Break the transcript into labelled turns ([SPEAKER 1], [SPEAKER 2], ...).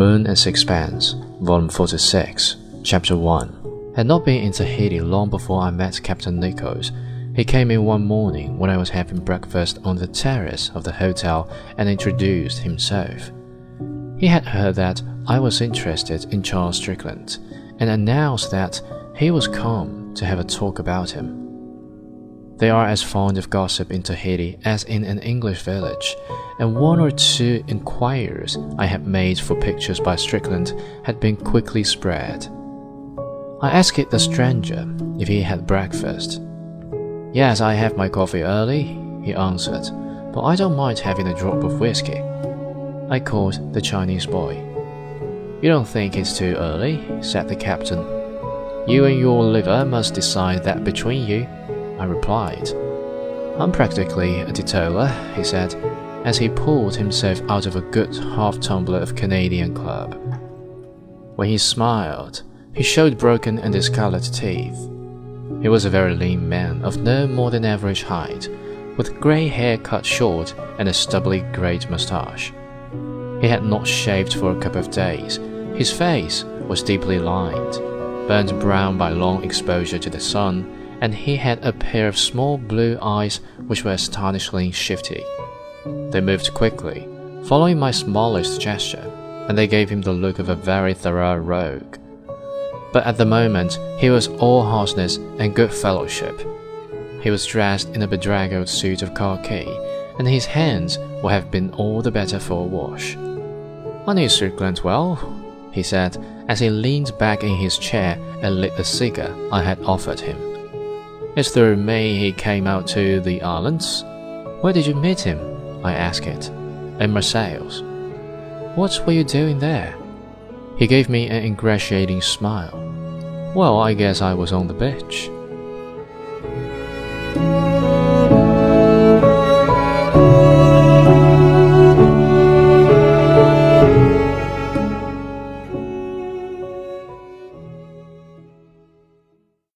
[SPEAKER 1] Moon and Sixpence, Volume 46, Chapter 1. Had not been in Tahiti long before I met Captain Nichols. He came in one morning when I was having breakfast on the terrace of the hotel and introduced himself. He had heard that I was interested in Charles Strickland and announced that he was come to have a talk about him. They are as fond of gossip in Tahiti as in an English village, and one or two inquiries I had made for pictures by Strickland had been quickly spread. I asked the stranger if he had breakfast. Yes, I have my coffee early, he answered, but I don't mind having a drop of whiskey. I called the Chinese boy. You don't think it's too early? said the captain. You and your liver must decide that between you. I replied. I'm practically a teetotaler, he said, as he pulled himself out of a good half tumbler of Canadian Club. When he smiled, he showed broken and discolored teeth. He was a very lean man of no more than average height, with grey hair cut short and a stubbly grey moustache. He had not shaved for a couple of days. His face was deeply lined, burnt brown by long exposure to the sun and he had a pair of small blue eyes which were astonishingly shifty. They moved quickly, following my smallest gesture, and they gave him the look of a very thorough rogue. But at the moment, he was all harshness and good fellowship. He was dressed in a bedraggled suit of khaki, and his hands would have been all the better for a wash. I knew Sir well, he said, as he leaned back in his chair and lit the cigar I had offered him. It's through me he came out to the islands. Where did you meet him? I asked it. In Marseilles. What were you doing there? He gave me an ingratiating smile. Well, I guess I was on the beach.